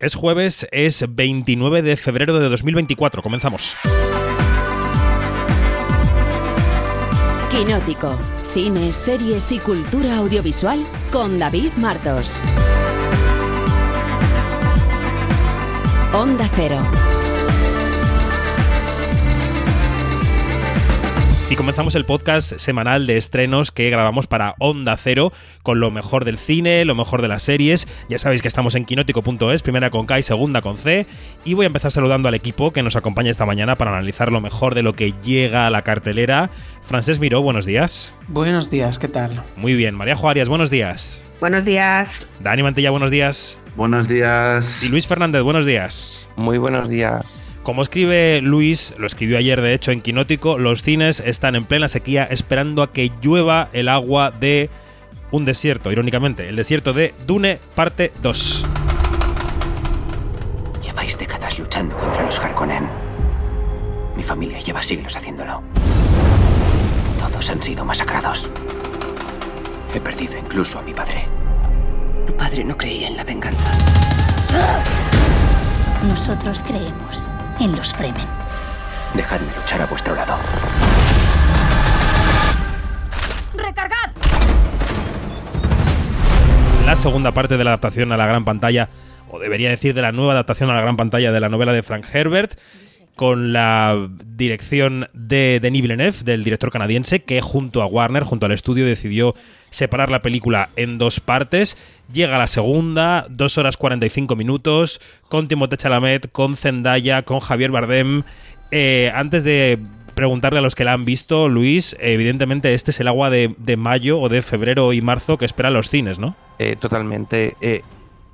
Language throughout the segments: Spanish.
Es jueves, es 29 de febrero de 2024. Comenzamos. Quinótico. Cine, series y cultura audiovisual con David Martos. Onda Cero. Y comenzamos el podcast semanal de estrenos que grabamos para Onda Cero con lo mejor del cine, lo mejor de las series. Ya sabéis que estamos en quinótico.es, primera con K y segunda con C. Y voy a empezar saludando al equipo que nos acompaña esta mañana para analizar lo mejor de lo que llega a la cartelera. Francés Miró, buenos días. Buenos días, ¿qué tal? Muy bien. María Juárez, buenos días. Buenos días. Dani Mantilla, buenos días. Buenos días. Y Luis Fernández, buenos días. Muy buenos días. Como escribe Luis, lo escribió ayer de hecho en Quinótico, los cines están en plena sequía esperando a que llueva el agua de un desierto, irónicamente, el desierto de Dune parte 2. Lleváis décadas luchando contra los Harkonnen. Mi familia lleva siglos haciéndolo. Todos han sido masacrados. He perdido incluso a mi padre. Tu padre no creía en la venganza. Nosotros creemos en los Fremen. Dejadme luchar a vuestro lado. ¡Recargad! La segunda parte de la adaptación a la gran pantalla, o debería decir de la nueva adaptación a la gran pantalla de la novela de Frank Herbert, con la dirección de Denis Villeneuve, del director canadiense, que junto a Warner, junto al estudio, decidió separar la película en dos partes. Llega la segunda, dos horas 45 minutos, con Timothée Chalamet, con Zendaya, con Javier Bardem. Eh, antes de preguntarle a los que la han visto, Luis, evidentemente este es el agua de, de mayo o de febrero y marzo que esperan los cines, ¿no? Eh, totalmente. Eh,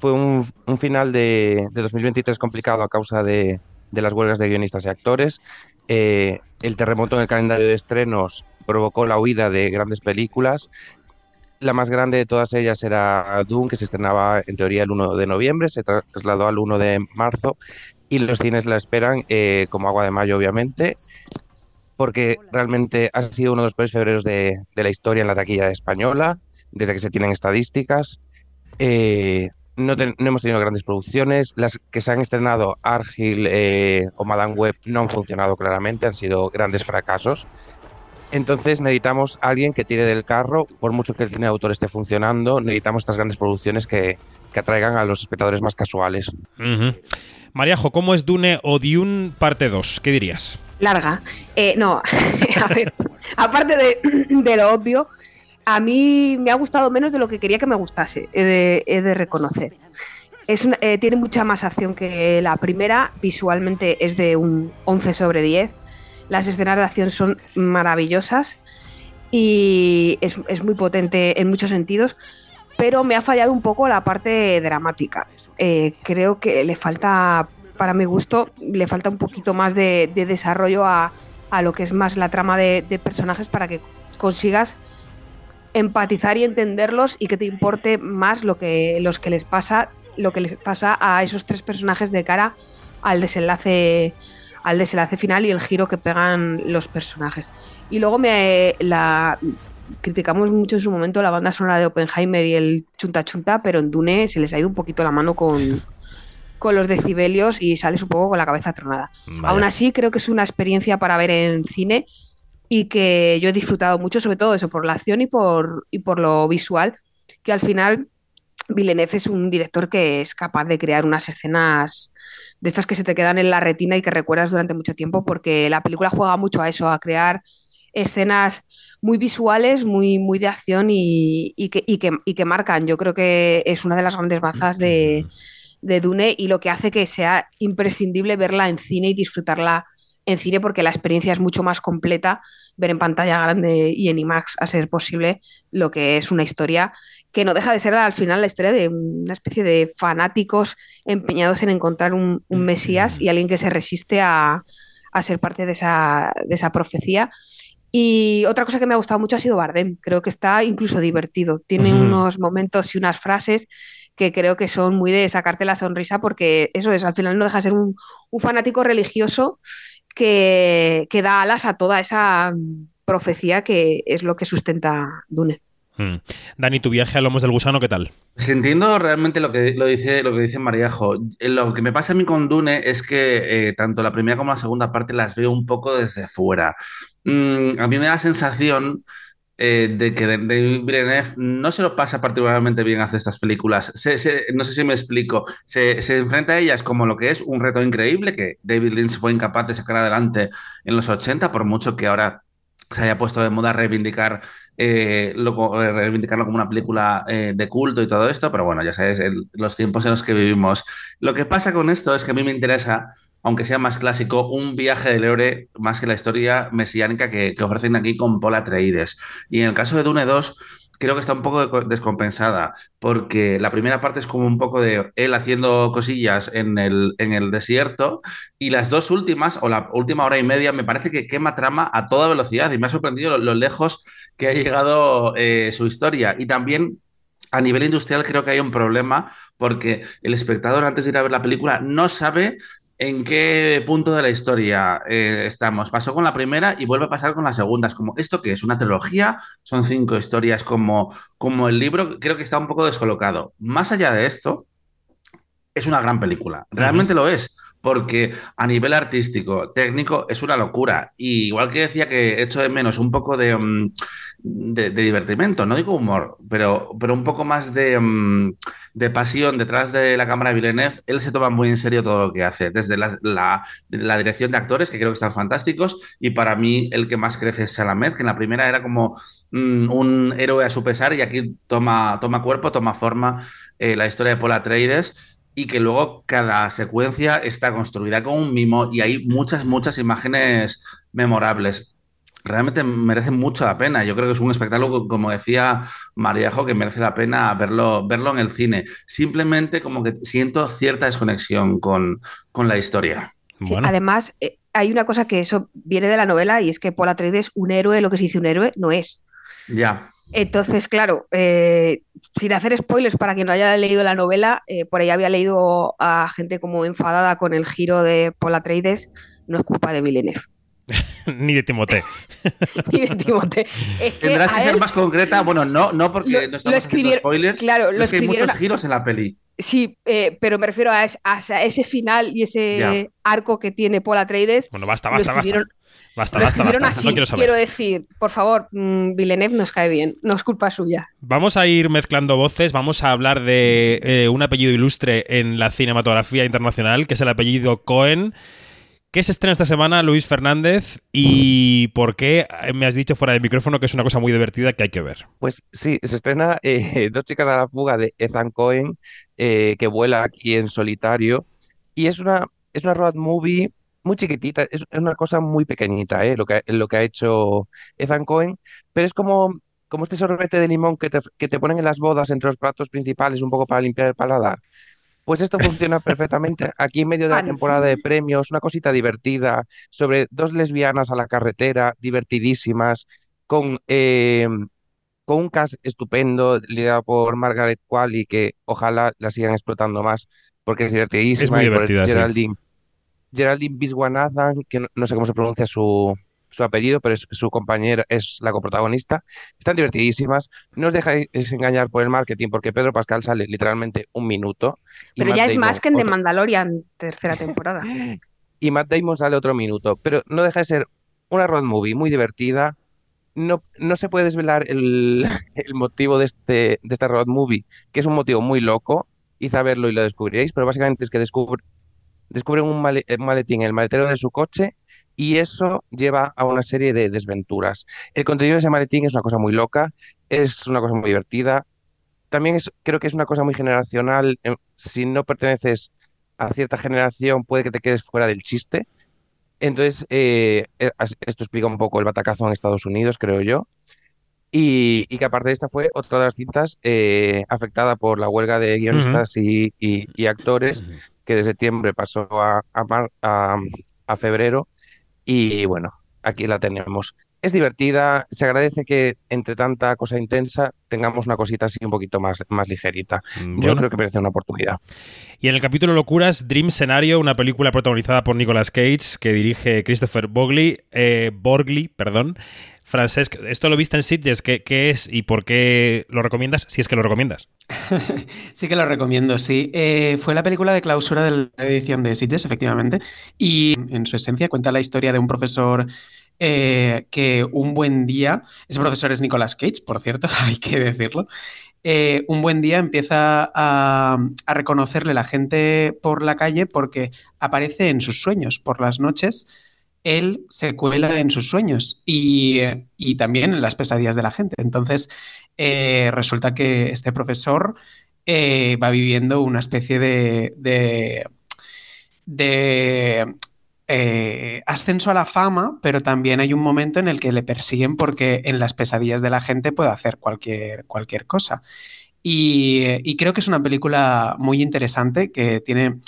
fue un, final de, de 2023 complicado a causa de, de las huelgas de guionistas y actores. El terremoto en el calendario de estrenos provocó la huida de grandes películas. La más grande de todas ellas era Doom, que se estrenaba en teoría el 1 de noviembre, se trasladó al 1 de marzo y los cines la esperan eh, como agua de mayo, obviamente, porque realmente ha sido uno de los peores febreros de, la historia en la taquilla española, desde que se tienen estadísticas. Eh, no, hemos tenido grandes producciones. Las que se han estrenado, Argil eh, o Madame Web, no han funcionado claramente, han sido grandes fracasos. Entonces necesitamos a alguien que tire del carro, por mucho que el cine de autor esté funcionando, necesitamos estas grandes producciones que, que atraigan a los espectadores más casuales. Uh -huh. Mariajo, ¿cómo es Dune o Dune parte 2? ¿Qué dirías? Larga. Eh, no, a ver, aparte de, de lo obvio, a mí me ha gustado menos de lo que quería que me gustase, he de, he de reconocer. Es una, eh, tiene mucha más acción que la primera, visualmente es de un 11 sobre 10, las escenas de acción son maravillosas y es, es muy potente en muchos sentidos, pero me ha fallado un poco la parte dramática. Eh, creo que le falta, para mi gusto, le falta un poquito más de, de desarrollo a, a, lo que es más la trama de, de personajes para que consigas empatizar y entenderlos y que te importe más lo que los que les pasa lo que les pasa a esos tres personajes de cara al desenlace al desenlace final y el giro que pegan los personajes y luego me la criticamos mucho en su momento la banda sonora de Oppenheimer y el chunta chunta pero en Dune se les ha ido un poquito la mano con con los decibelios y sales un poco con la cabeza tronada. Vale. Aún así, creo que es una experiencia para ver en cine y que yo he disfrutado mucho, sobre todo eso, por la acción y por, y por lo visual, que al final Villeneuve es un director que es capaz de crear unas escenas de estas que se te quedan en la retina y que recuerdas durante mucho tiempo, porque la película juega mucho a eso, a crear escenas muy visuales, muy, muy de acción y, que, y, que, y que marcan. Yo creo que es una de las grandes bazas de, de Dune y lo que hace que sea imprescindible verla en cine y disfrutarla en cine porque la experiencia es mucho más completa ver en pantalla grande y en IMAX a ser posible lo que es una historia que no deja de ser al final la historia de una especie de fanáticos empeñados en encontrar un, un Mesías y alguien que se resiste a, a ser parte de esa, de esa profecía. Y otra cosa que me ha gustado mucho ha sido Bardem. Creo que está incluso divertido. Tiene uh -huh. unos momentos y unas frases que creo que son muy de sacarte la sonrisa porque eso es, al final no deja de ser un, un fanático religioso que, que, da alas a toda esa profecía que es lo que sustenta Dune. Mm. Dani, tu viaje a Lomos del Gusano, ¿qué tal? Pues entiendo realmente lo que, lo dice, lo que dice Mariajo. Eh, Lo que me pasa a mí con Dune es que eh, tanto la primera como la segunda parte las veo un poco desde fuera. Mm, a mí me da la sensación eh, de que David Villeneuve no se lo pasa particularmente bien hacer estas películas. No sé si me explico. Se, se enfrenta a ellas como lo que es un reto increíble que David Lynch fue incapaz de sacar adelante en los 80, por mucho que ahora se haya puesto de moda reivindicar, eh, lo eh, reivindicarlo como una película eh, de culto y todo esto, pero bueno, ya sabes, los tiempos en los que vivimos. Lo que pasa con esto es que a mí me interesa, aunque sea más clásico, un viaje del héroe más que la historia mesiánica que, que ofrecen aquí con Paul Atreides. Y en el caso de Dune 2, creo que está un poco descompensada, porque la primera parte es como un poco de él haciendo cosillas en el, en el desierto, y las dos últimas, o la última hora y media, me parece que quema trama a toda velocidad, y me ha sorprendido lo, lo lejos que ha llegado eh, su historia. Y también a nivel industrial creo que hay un problema, porque el espectador antes de ir a ver la película no sabe en qué punto de la historia eh, estamos. Pasó con la primera y vuelve a pasar con la segunda. Es como, ¿esto qué es? ¿Una trilogía? Son cinco historias como, como el libro. Creo que está un poco descolocado. Más allá de esto, es una gran película. Realmente lo es. Porque a nivel artístico, técnico, es una locura. Y igual que decía que echo de menos un poco de, mm, de, de divertimento, no digo humor, pero, pero un poco más de, mm, de pasión detrás de la cámara de Villeneuve, él se toma muy en serio todo lo que hace, desde la, la- la dirección de actores, que creo que están fantásticos, y para mí el que más crece es Chalamet, que en la primera era como mm, un héroe a su pesar, y aquí toma, toma cuerpo, toma forma eh, la historia de Paul Atreides, y que luego cada secuencia está construida con un mimo, y hay muchas, muchas imágenes memorables realmente merece mucho la pena. Yo creo que es un espectáculo, como decía Mariajo, que merece la pena verlo, verlo en el cine. Simplemente como que siento cierta desconexión con, con la historia. Sí, Bueno, Además, eh, hay una cosa que eso viene de la novela y es que Paul Atreides, un héroe, lo que se dice un héroe, no es. Ya. Entonces, claro, eh, sin hacer spoilers para quien no haya leído la novela, eh, por ahí había leído a gente como enfadada con el giro de Paul Atreides, no es culpa de Villeneuve ni de Timote. ni de Timothée. Es que Tendrás que a ser él- más concreta. Bueno, no, no porque Lo- no lo estamos haciendo escribieron- spoilers. claro, lo es que hay muchos giros en la peli. Sí, eh, pero me refiero a, es- a ese final y ese arco que tiene Paul Atreides. Bueno, basta, lo basta, basta. escribieron, Basta, lo basta, basta. así. No quiero saber. quiero decir, por favor, mm, Villeneuve nos cae bien, no es culpa suya. Vamos a ir mezclando voces, vamos a hablar de eh, un apellido ilustre en la cinematografía internacional, que es el apellido Cohen. ¿Qué se estrena esta semana, Luis Fernández? ¿Y por qué me has dicho fuera de micrófono que es una cosa muy divertida que hay que ver? Pues sí, se estrena eh, Dos chicas a la fuga de Ethan Cohen, eh, que vuela aquí en solitario. Y es una, es una road movie muy chiquitita, es, es una cosa muy pequeñita, eh, lo que, lo que ha hecho Ethan Cohen, pero es como, como este sorbete de limón que te, que te ponen en las bodas entre los platos principales, un poco para limpiar el paladar. Pues esto funciona perfectamente aquí en medio de la temporada de premios, una cosita divertida sobre dos lesbianas a la carretera, divertidísimas, con, eh, con un cast estupendo, liderado por Margaret Qualley, que ojalá la sigan explotando más, porque es divertidísima. Es muy y por divertida, sí. Geraldine, Geraldine Viswanathan, que no, no sé cómo se pronuncia su, su apellido, pero es su compañera, es la coprotagonista. Están divertidísimas. No os dejéis engañar por el marketing, porque Pedro Pascal sale literalmente un minuto. Pero Matt ya es Damon más que en The otro- Mandalorian, tercera temporada. y Matt Damon sale otro minuto, pero no deja de ser una road movie muy divertida. No, no se puede desvelar el, el motivo de, este, de esta road movie, que es un motivo muy loco, y saberlo y lo descubriréis, pero básicamente es que descubre- descubren un male- eh, maletín en el maletero de su coche y eso lleva a una serie de desventuras. El contenido de ese maletín es una cosa muy loca, es una cosa muy divertida. También es, creo que es una cosa muy generacional. eh, Si no perteneces a cierta generación, puede que te quedes fuera del chiste. Entonces, eh, eh, esto explica un poco el batacazo en Estados Unidos, creo yo. Y, y que aparte de esta fue otra de las cintas eh, afectada por la huelga de guionistas y, y- y actores, que de septiembre pasó a, a, mar- a- a febrero. Y bueno, aquí la tenemos. Es divertida, se agradece que entre tanta cosa intensa tengamos una cosita así un poquito más, más ligerita. Yo Bueno. creo que merece una oportunidad. Y en el capítulo Locuras, Dream Scenario, una película protagonizada por Nicolas Cage que dirige Christopher Bogley, eh, Borgley, perdón. Francesc, esto lo viste en Sitges, ¿qué, ¿qué, es y por qué lo recomiendas? Si es que lo recomiendas. sí que lo recomiendo, sí. Eh, fue la película de clausura de la edición de Sitges, efectivamente, y en su esencia cuenta la historia de un profesor eh, que un buen día, ese profesor es Nicolas Cage, por cierto, hay que decirlo, eh, un buen día empieza a, a, reconocerle la gente por la calle porque aparece en sus sueños por las noches él se cuela en sus sueños y, y también en las pesadillas de la gente. Entonces, eh, resulta que este profesor eh, va viviendo una especie de, de, eh, ascenso a la fama, pero también hay un momento en el que le persiguen porque en las pesadillas de la gente puede hacer cualquier, cualquier cosa. Y creo que es una película muy interesante que tiene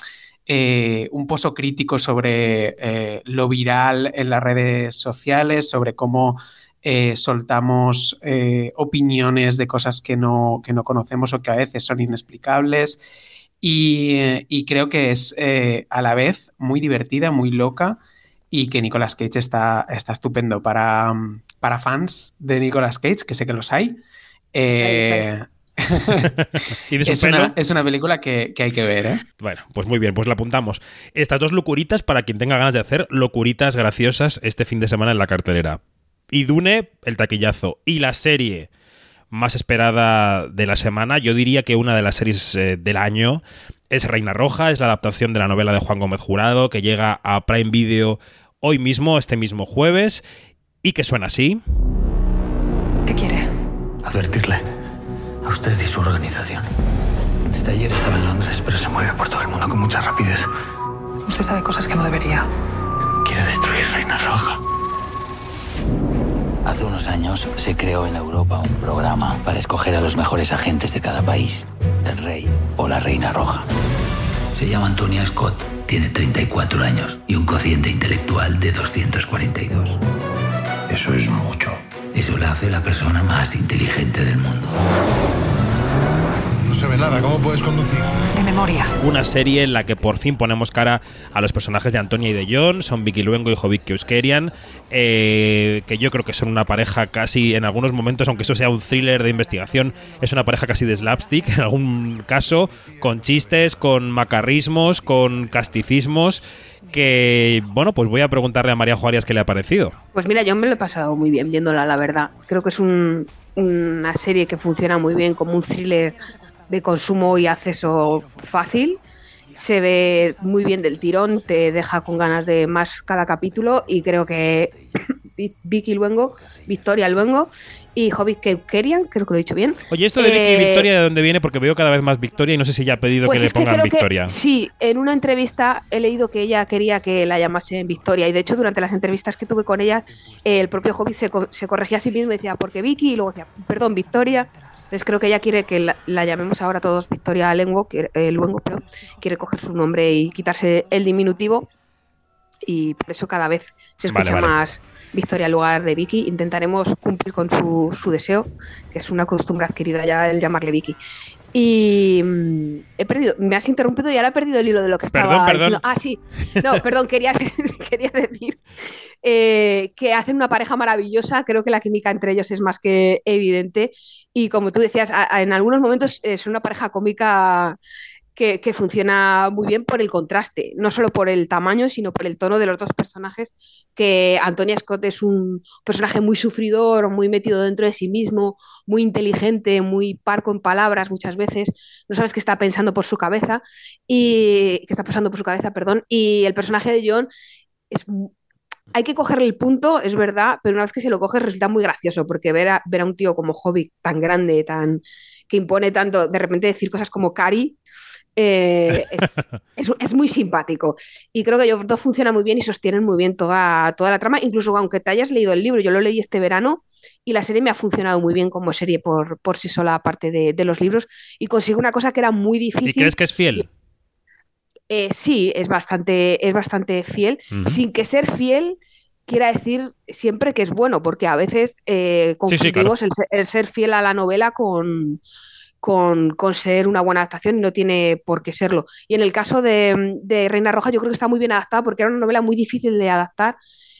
eh, un pozo crítico sobre eh, lo viral en las redes sociales, sobre cómo eh, soltamos opiniones de cosas que no, que no, conocemos o que a veces son inexplicables. Y, y creo que es a la vez muy divertida, muy loca y que Nicolas Cage está, está estupendo para, para fans de Nicolas Cage, que sé que los hay. Eh, ¿Y de su es, pelo? una, es, una, película que, que, hay que ver, ¿eh? Bueno, pues muy bien, pues la apuntamos. Estas dos locuritas para quien tenga ganas de hacer locuritas graciosas este fin de semana en la cartelera. Y Dune, el taquillazo. Y la serie más esperada de la semana, yo diría que una de las series eh, del año es Reina Roja, es la adaptación de la novela de Juan Gómez Jurado, que llega a Prime Video hoy mismo, este mismo jueves, y que suena así. ¿Qué quiere? Advertirle a usted y su organización. Desde ayer estaba en Londres, pero se mueve por todo el mundo con mucha rapidez. Usted sabe cosas que no debería. Quiere destruir Reina Roja. Hace unos años se creó en Europa un programa para escoger a los mejores agentes de cada país, el rey o la reina roja. Se llama Antonia Scott, tiene 34 años y un cociente intelectual de 242. Eso es mucho. Eso la hace la persona más inteligente del mundo. No se ve nada, ¿cómo puedes conducir? De memoria. Una serie en la que por fin ponemos cara a los personajes de Antonia y de John, son Vicky Luengo y Jovic Euskerian, eh, que yo creo que son una pareja casi, en algunos momentos, aunque eso sea un thriller de investigación, es una pareja casi de slapstick, en algún caso, con chistes, con macarrismos, con casticismos que, bueno, pues voy a preguntarle a María Juárez qué le ha parecido. Pues mira, yo me lo he pasado muy bien viéndola, la verdad. Creo que es un, una serie que funciona muy bien como un thriller de consumo y acceso fácil. Se ve muy bien del tirón, te deja con ganas de más cada capítulo y creo que Vicky Luengo, Victoria Luengo y Jovic Keukerian, creo que lo he dicho bien. Oye, esto de Vicky eh, y Victoria, ¿de dónde viene? Porque veo cada vez más Victoria y no sé si ya ha pedido pues que le pongan que Victoria. Que, sí, en una entrevista he leído que ella quería que la llamasen Victoria y de hecho durante las entrevistas que tuve con ella, eh, el propio Jovic se, se, corregía a sí mismo y decía, porque Vicky, y luego decía, perdón, Victoria. Entonces creo que ella quiere que la, la llamemos ahora todos Victoria Luengo, que, eh, Luengo pero quiere coger su nombre y quitarse el diminutivo y por eso cada vez se escucha Vale, vale. más Victoria en lugar de Vicky. Intentaremos cumplir con su, su, deseo, que es una costumbre adquirida ya el llamarle Vicky. Y mmm, he perdido, me has interrumpido y ahora he perdido el hilo de lo que estaba perdón. diciendo. Ah, sí, no, perdón, quería, quería decir eh, que hacen una pareja maravillosa. Creo que la química entre ellos es más que evidente. Y como tú decías, a, a, en algunos momentos es una pareja cómica que, que, funciona muy bien por el contraste, no solo por el tamaño, sino por el tono de los dos personajes, que Antonia Scott es un personaje muy sufridor, muy metido dentro de sí mismo, muy inteligente, muy parco en palabras muchas veces, no sabes qué está pensando por su cabeza, y qué está pasando por su cabeza, perdón, y el personaje de John es hay que cogerle el punto, es verdad, pero una vez que se lo coges resulta muy gracioso, porque ver a, ver a un tío como Hobbit tan grande, tan que impone tanto, de repente decir cosas como Cari, eh, es, es, es, muy simpático. Y creo que ellos dos funcionan muy bien y sostienen muy bien toda, toda la trama, incluso aunque te hayas leído el libro, yo lo leí este verano y la serie me ha funcionado muy bien como serie por, por sí sola, aparte de, de los libros, y consigo una cosa que era muy difícil. ¿Y crees que es fiel? Eh, sí, es bastante, es bastante fiel, uh -huh. sin que ser fiel quiera decir siempre que es bueno, porque a veces eh, confundimos sí, sí, claro. el, el, ser fiel a la novela con, con, con, ser una buena adaptación y no tiene por qué serlo. Y en el caso de, de, Reina Roja yo creo que está muy bien adaptada porque era una novela muy difícil de adaptar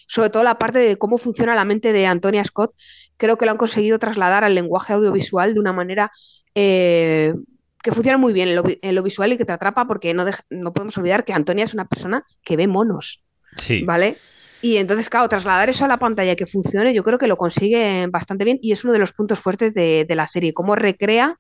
sobre todo la parte de cómo funciona la mente de Antonia Scott, creo que lo han conseguido trasladar al lenguaje audiovisual de una manera eh, que funciona muy bien en lo, en lo, visual y que te atrapa porque no, no podemos olvidar que Antonia es una persona que ve monos. Sí. ¿Vale? Y entonces, claro, trasladar eso a la pantalla que funcione, yo creo que lo consigue bastante bien y es uno de los puntos fuertes de, de la serie, cómo recrea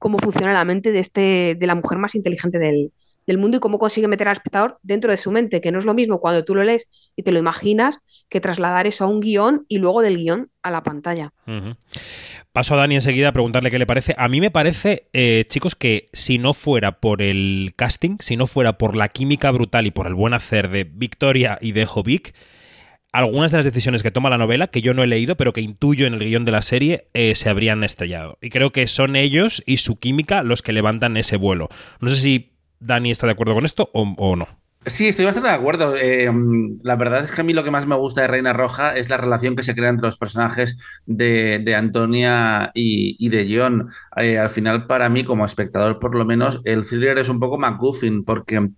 cómo funciona la mente de, este, de la mujer más inteligente del, del mundo y cómo consigue meter al espectador dentro de su mente, que no es lo mismo cuando tú lo lees y te lo imaginas que trasladar eso a un guion y luego del guion a la pantalla. Paso a Dani enseguida a preguntarle qué le parece. A mí me parece, eh, chicos, que si no fuera por el casting, si no fuera por la química brutal y por el buen hacer de Victoria y de Jovic, algunas de las decisiones que toma la novela, que yo no he leído, pero que intuyo en el guion de la serie, eh, se habrían estrellado. Y creo que son ellos y su química los que levantan ese vuelo. No sé si Dani está de acuerdo con esto o, no. Sí, estoy bastante de acuerdo. Eh, la verdad es que a mí lo que más me gusta de Reina Roja es la relación que se crea entre los personajes de, de Antonia y, y, de John. Eh, al final, para mí, como espectador, por lo menos, el thriller es un poco McGuffin, porque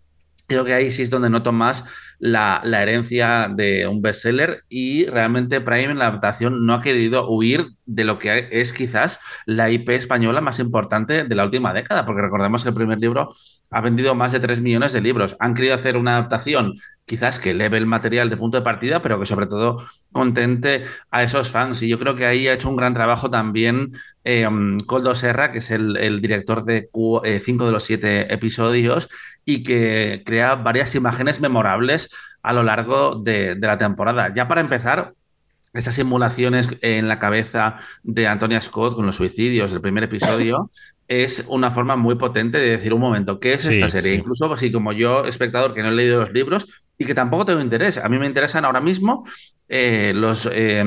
creo que ahí sí es donde noto más la, la, herencia de un bestseller y realmente Prime en la adaptación no ha querido huir de lo que es quizás la IP española más importante de la última década, porque recordemos que el primer libro ha vendido más de 3 millones de libros. Han querido hacer una adaptación quizás que eleve el material de punto de partida, pero que sobre todo contente a esos fans. Y yo creo que ahí ha hecho un gran trabajo también eh, Coldo Serra, que es el, el director de eh, cinco de los siete episodios y que crea varias imágenes memorables a lo largo de, de la temporada. Ya para empezar, esas simulaciones en la cabeza de Antonia Scott con los suicidios del primer episodio es una forma muy potente de decir un momento, ¿qué es Sí, esta serie? sí. Incluso así como yo, espectador que no he leído los libros y que tampoco tengo interés. A mí me interesan ahora mismo eh, los eh,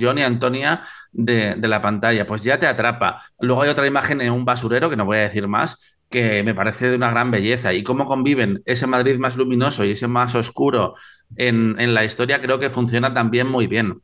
John y Antonia de, de la pantalla. Pues ya te atrapa. Luego hay otra imagen en un basurero, que no voy a decir más, que me parece de una gran belleza. Y cómo conviven ese Madrid más luminoso y ese más oscuro en, en la historia, creo que funciona también muy bien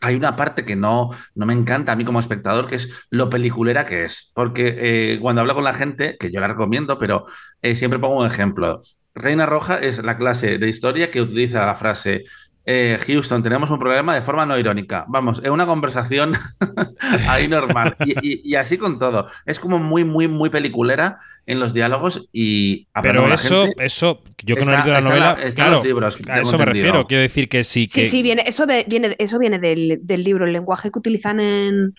hay una parte que no, no me encanta a mí como espectador, que es lo peliculera que es. Porque eh, cuando hablo con la gente, que yo la recomiendo, pero eh, siempre pongo un ejemplo. Reina Roja es la clase de historia que utiliza la frase eh, Houston, tenemos un problema de forma no irónica. Vamos, es una conversación ahí normal. Y, y, y, así con todo. Es como muy, muy, muy peliculera en los diálogos y Pero eso, gente, eso, yo que no he leído la novela, la, claro, libros, a eso me refiero. Quiero decir que sí. Que... Sí, sí, viene, eso viene, eso viene del, del libro. El lenguaje que utilizan en,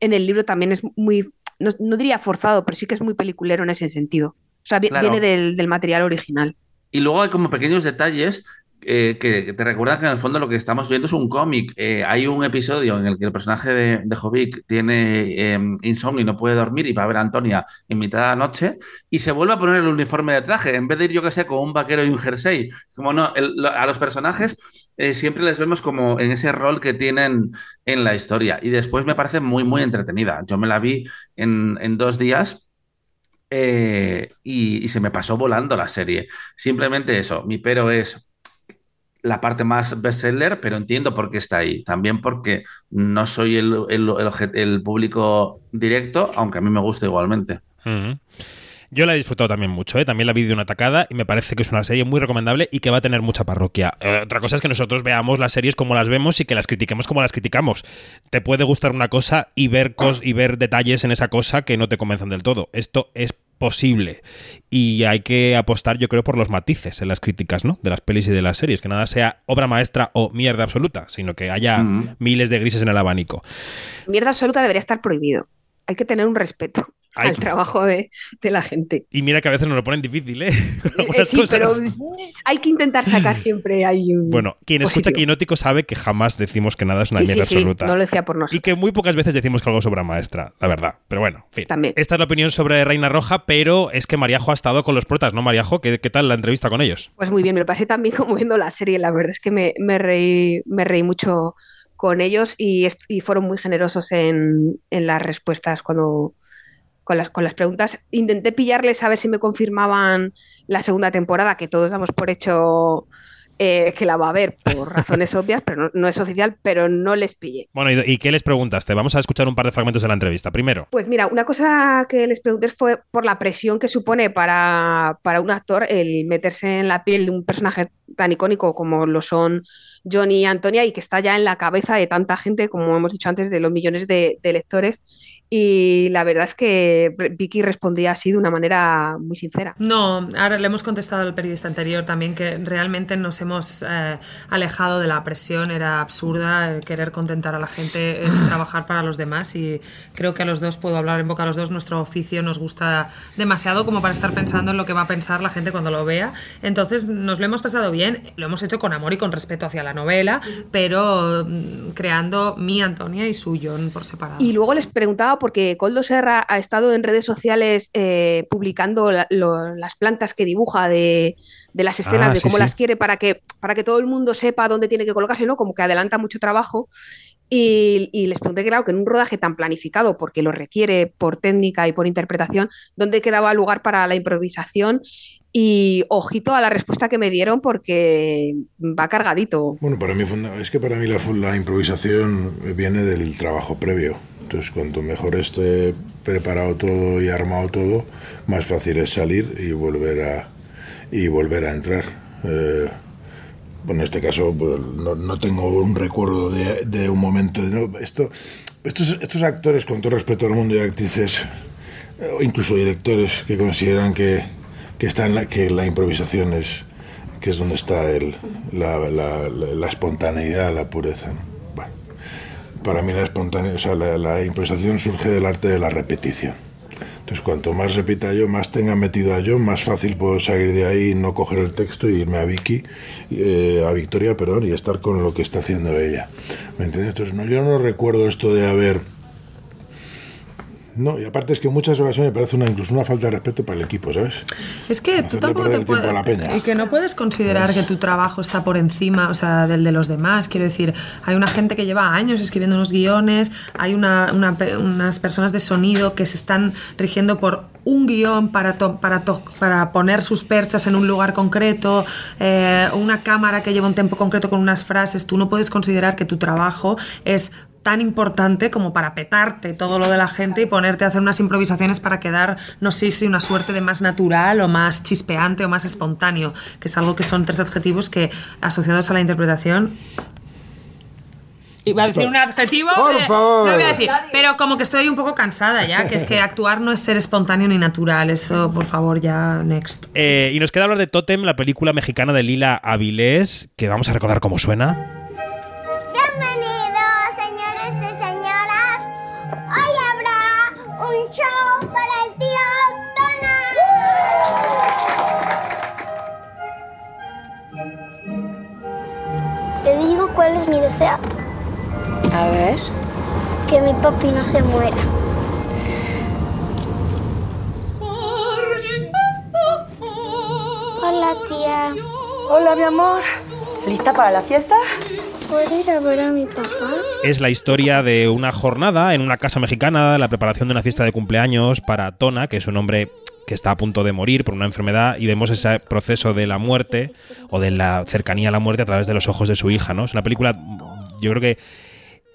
en el libro también es muy, no, no, diría forzado, pero sí que es muy peliculero en ese sentido. O sea, claro. viene del, del material original. Y luego hay como pequeños detalles eh, que te recuerda que en el fondo lo que estamos viendo es un cómic. Eh, hay un episodio en el que el personaje de, de Jovic tiene eh, insomnio y no puede dormir y va a ver a Antonia en mitad de la noche y se vuelve a poner el uniforme de traje en vez de ir, yo que sé, con un vaquero y un jersey. Como no, a los personajes eh, siempre les vemos como en ese rol que tienen en la historia y después me parece muy, muy entretenida. Yo me la vi en, en dos días eh, y, se me pasó volando la serie. Simplemente eso, mi pero es la parte más bestseller, pero entiendo por qué está ahí. También porque no soy el, el, público directo, aunque a mí me gusta igualmente. Yo la he disfrutado también mucho, ¿eh? también la vi de una tacada y me parece que es una serie muy recomendable y que va a tener mucha parroquia. Eh, otra cosa es que nosotros veamos las series como las vemos y que las critiquemos como las criticamos. Te puede gustar una cosa y ver, cos y ver detalles en esa cosa que no te convencen del todo. Esto es posible. Y hay que apostar yo creo por los matices en las críticas ¿no? de las pelis y de las series. Que nada sea obra maestra o mierda absoluta sino que haya mm -hmm. miles de grises en el abanico. Mierda absoluta debería estar prohibido. Hay que tener un respeto Ay, al trabajo de, de, la gente. Y mira que a veces nos lo ponen difícil, ¿eh? eh sí, cosas. pero hay que intentar sacar siempre ahí un Bueno, quien positivo. escucha Quinótico sabe que jamás decimos que nada es una sí, mierda sí, absoluta. Sí, no lo decía por nosotros. Y que muy pocas veces decimos que algo es obra maestra, la verdad. Pero bueno, en fin. También. Esta es la opinión sobre Reina Roja, pero es que Mariajo ha estado con los protas, ¿no, Mariajo? ¿Qué, qué tal la entrevista con ellos? Pues muy bien, me lo pasé también como viendo la serie, la verdad es que me, me, reí, me reí mucho con ellos y, y fueron muy generosos en, en las respuestas cuando con las, con las preguntas. Intenté pillarles a ver si me confirmaban la segunda temporada, que todos damos por hecho eh, que la va a ver por razones obvias, pero no, no, es oficial, pero no les pillé. Bueno, ¿y, ¿y, qué les preguntaste? Vamos a escuchar un par de fragmentos de la entrevista. Primero. Pues mira, una cosa que les pregunté fue por la presión que supone para, para un actor el meterse en la piel de un personaje tan icónico como lo son Johnny y Antonia y que está ya en la cabeza de tanta gente, como hemos dicho antes, de los millones de, de lectores y la verdad es que Vicky respondía así de una manera muy sincera. No, ahora le hemos contestado al periodista anterior también que realmente nos hemos eh, alejado de la presión, era absurda, eh, querer contentar a la gente es trabajar para los demás y creo que a los dos, puedo hablar en boca a los dos, nuestro oficio nos gusta demasiado como para estar pensando en lo que va a pensar la gente cuando lo vea. Entonces nos lo hemos pasado bien, lo hemos hecho con amor y con respeto hacia la novela, pero mm, creando mi Antonia y su John por separado. Y luego les preguntaba porque Coldo Serra ha estado en redes sociales eh, publicando la, lo, las plantas que dibuja de, de las escenas, Ah, de sí, cómo sí. las quiere, para que, para que todo el mundo sepa dónde tiene que colocarse, ¿no? Como que adelanta mucho trabajo. Y, y les pregunté, claro, que en un rodaje tan planificado, porque lo requiere por técnica y por interpretación, ¿dónde quedaba lugar para la improvisación? Y ojito a la respuesta que me dieron porque va cargadito. Bueno, para mí es que para mí la, la improvisación viene del trabajo previo. Entonces, cuanto mejor esté preparado todo y armado todo, más fácil es salir y volver a y volver a entrar. Eh, en este caso pues, no, no tengo un recuerdo de, de un momento de no, esto estos, estos actores con todo respeto al mundo y actrices eh, incluso directores que consideran que, que está en la, que la improvisación es que es donde está el, la, la- la- espontaneidad, la pureza. ¿no? Bueno, para mí la espontaneidad, o sea, la, improvisación surge del arte de la repetición. Entonces, cuanto más repita yo, más tenga metido a yo, más fácil puedo salir de ahí, no coger el texto y irme a Vicky, eh, a Victoria, perdón, y estar con lo que está haciendo ella. ¿Me entiendes? Entonces, no, yo no recuerdo esto de haber no, y aparte es que en muchas ocasiones me parece una, incluso una falta de respeto para el equipo, ¿sabes? Es que tú tampoco te tiempo puedes. la peña. Y que no puedes considerar que tu trabajo está por encima, o sea, del de los demás. Quiero decir, hay una gente que lleva años escribiendo unos guiones, hay una- una unas personas de sonido que se están rigiendo por un guion para, to- para, to- para poner sus perchas en un lugar concreto, eh, una cámara que lleva un tempo concreto con unas frases. Tú no puedes considerar que tu trabajo es tan importante como para petarte todo lo de la gente y ponerte a hacer unas improvisaciones para quedar, no sé si una suerte de más natural o más chispeante o más espontáneo, que es algo que son tres adjetivos que asociados a la interpretación... Iba a decir un adjetivo, Por eh, favor. no voy a decir, pero como que estoy un poco cansada ya, que es que actuar no es ser espontáneo ni natural, eso por favor ya, next. Eh, y nos queda hablar de Totem, la película mexicana de Lila Avilés, que vamos a recordar cómo suena. Cuál es mi deseo. A ver. Que mi papi no se muera. Hola, tía. Hola, mi amor. ¿Lista para la fiesta? ¿Puedo ir a ver a mi papá? Es la historia de una jornada en una casa mexicana, la preparación de una fiesta de cumpleaños para Tona, que es un hombre que está a punto de morir por una enfermedad, y vemos ese proceso de la muerte o de la cercanía a la muerte a través de los ojos de su hija, ¿no? Es una película, yo creo que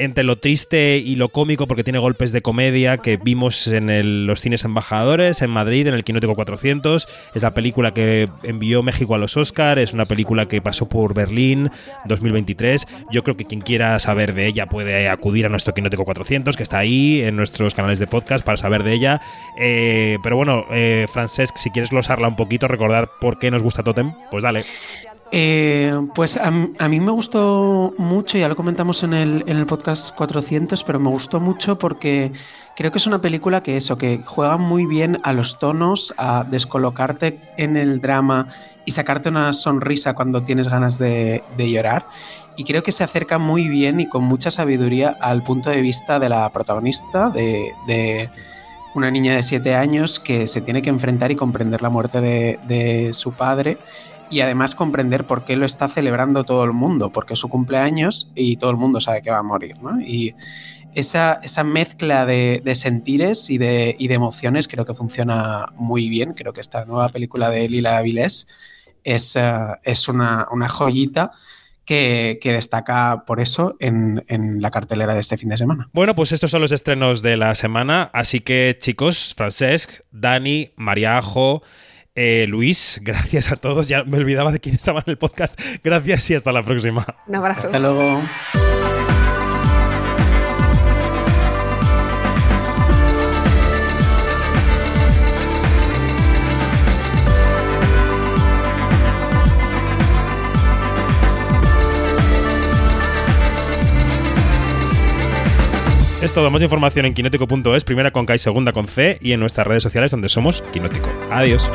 entre lo triste y lo cómico, porque tiene golpes de comedia que vimos en los cines embajadores, en Madrid, en el Quinótico 400. Es la película que envió México a los Oscars, es una película que pasó por Berlín 2023. Yo creo que quien quiera saber de ella puede acudir a nuestro Quinótico 400, que está ahí en nuestros canales de podcast para saber de ella. Eh, pero bueno, eh, Francesc, si quieres glosarla un poquito, recordar por qué nos gusta Totem, pues dale. Eh, pues a, mí me gustó mucho, ya lo comentamos en el, podcast 400, pero me gustó mucho porque creo que es una película que eso, que juega muy bien a los tonos, a descolocarte en el drama y sacarte una sonrisa cuando tienes ganas de, llorar. Y creo que se acerca muy bien y con mucha sabiduría al punto de vista de la protagonista, de, una niña de 7 años que se tiene que enfrentar y comprender la muerte de su padre y además comprender por qué lo está celebrando todo el mundo, porque es su cumpleaños y todo el mundo sabe que va a morir, ¿no? Y esa, esa mezcla de, sentires y de, y de emociones creo que funciona muy bien. Creo que esta nueva película de Lila Avilés es, eh, es una, una joyita que, que destaca por eso en, en la cartelera de este fin de semana. Bueno, pues estos son los estrenos de la semana. Así que, chicos, Francesc, Dani, María Ajo, Eh, Luis, gracias a todos. Ya me olvidaba de quién estaba en el podcast. Gracias y hasta la próxima. Un abrazo. Hasta luego. Es todo, más información en kinetico.es, primera con K y segunda con C, y en nuestras redes sociales donde somos Kinótico. Adiós.